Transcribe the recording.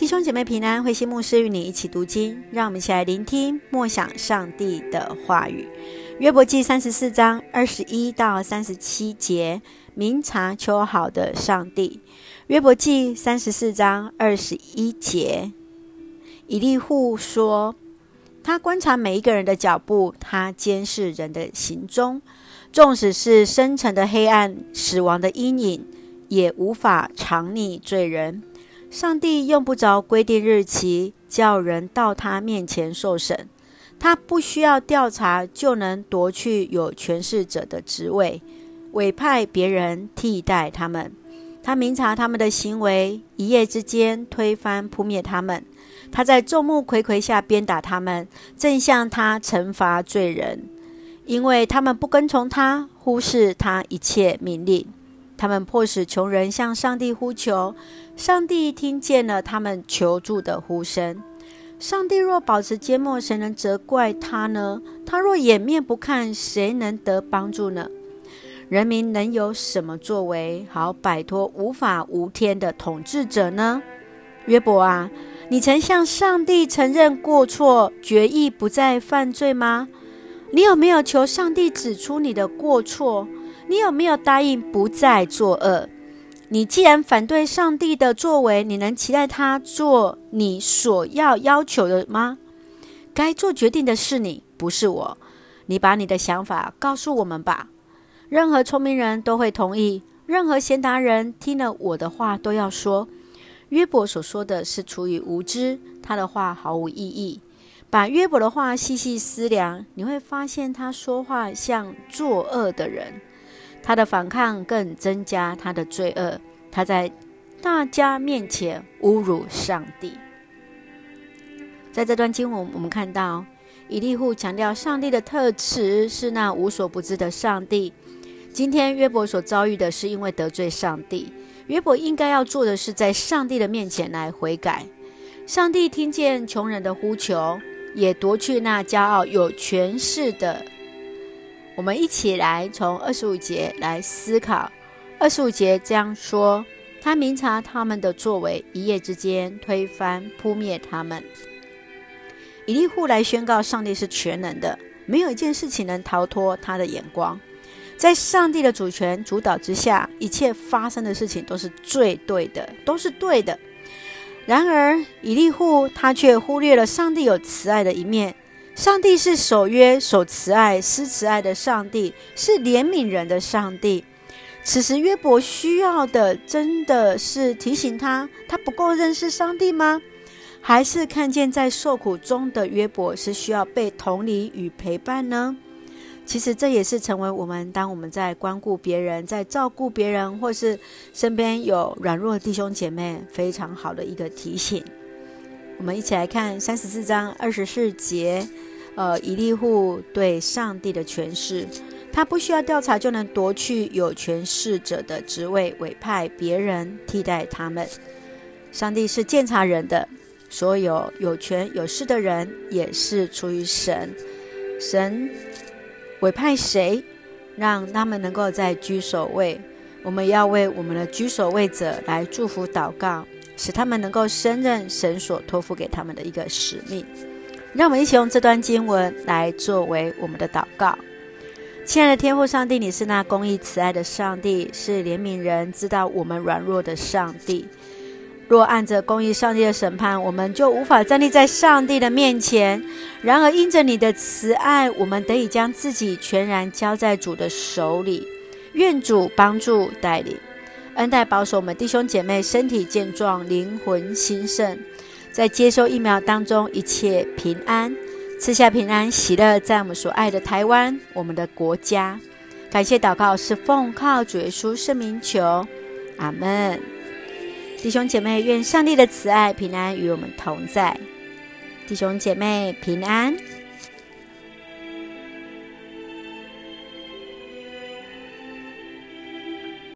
弟兄姐妹平安，慧心牧师与你一起读经，让我们一起来聆听默想上帝的话语。约伯记三十四章二十一到三十七节，明察秋毫的上帝。约伯记三十四章二十一节，以利户说：“他观察每一个人的脚步，他监视人的行踪，纵使是深沉的黑暗、死亡的阴影，也无法藏匿罪人。”上帝用不着规定日期，叫人到他面前受审。他不需要调查，就能夺去有权势者的职位，委派别人替代他们。他明察他们的行为，一夜之间推翻扑灭他们。他在众目睽睽下鞭打他们，正向他惩罚罪人，因为他们不跟从他，忽视他一切命令。他们迫使穷人向上帝呼求，上帝听见了他们求助的呼声。上帝若保持缄默，谁能责怪他呢？他若掩面不看，谁能得帮助呢？人民能有什么作为，好摆脱无法无天的统治者呢？约伯啊，你曾向上帝承认过错，决意不再犯罪吗？你有没有求上帝指出你的过错？你有没有答应不再作恶？你既然反对上帝的作为，你能期待他做你所要要求的吗？该做决定的是你，不是我。你把你的想法告诉我们吧。任何聪明人都会同意，任何贤达人听了我的话都要说：约伯所说的是出于无知，他的话毫无意义。把约伯的话细细思量，你会发现他说话像作恶的人。他的反抗更增加他的罪恶。他在大家面前侮辱上帝。在这段经文，我们看到以利户强调上帝的特质是那无所不知的上帝。今天约伯所遭遇的是因为得罪上帝。约伯应该要做的是在上帝的面前来悔改。上帝听见穷人的呼求，也夺去那骄傲有权势的。我们一起来从二十五节来思考。二十五节这样说：他明察他们的作为，一夜之间推翻扑灭他们。以利户来宣告，上帝是全能的，没有一件事情能逃脱他的眼光。在上帝的主权主导之下，一切发生的事情都是最对的，都是对的。然而，以利户他却忽略了上帝有慈爱的一面。上帝是守约、守慈爱、施慈爱的上帝，是怜悯人的上帝。此时约伯需要的，真的是提醒他，他不够认识上帝吗？还是看见在受苦中的约伯是需要被同理与陪伴呢？其实这也是成为我们，当我们在关顾别人、在照顾别人，或是身边有软弱的弟兄姐妹，非常好的一个提醒。我们一起来看三十四章二十四节。呃，以利户对上帝的权势，他不需要调查就能夺去有权势者的职位，委派别人替代他们。上帝是监察人的，所有有权有势的人也是出于神。神委派谁，让他们能够在居首位。我们要为我们的居首位者来祝福祷告，使他们能够胜任神所托付给他们的一个使命。让我们一起用这段经文来作为我们的祷告。亲爱的天父上帝，你是那公义慈爱的上帝，是怜悯人、知道我们软弱的上帝。若按着公义上帝的审判，我们就无法站立在上帝的面前。然而因着你的慈爱，我们得以将自己全然交在主的手里。愿主帮助带领，恩待保守我们弟兄姐妹身体健壮，灵魂兴盛。在接受疫苗当中，一切平安，赐下平安喜乐，在我们所爱的台湾，我们的国家。感谢祷告是奉靠主耶稣圣名求，阿门。弟兄姐妹，愿上帝的慈爱平安与我们同在。弟兄姐妹平安。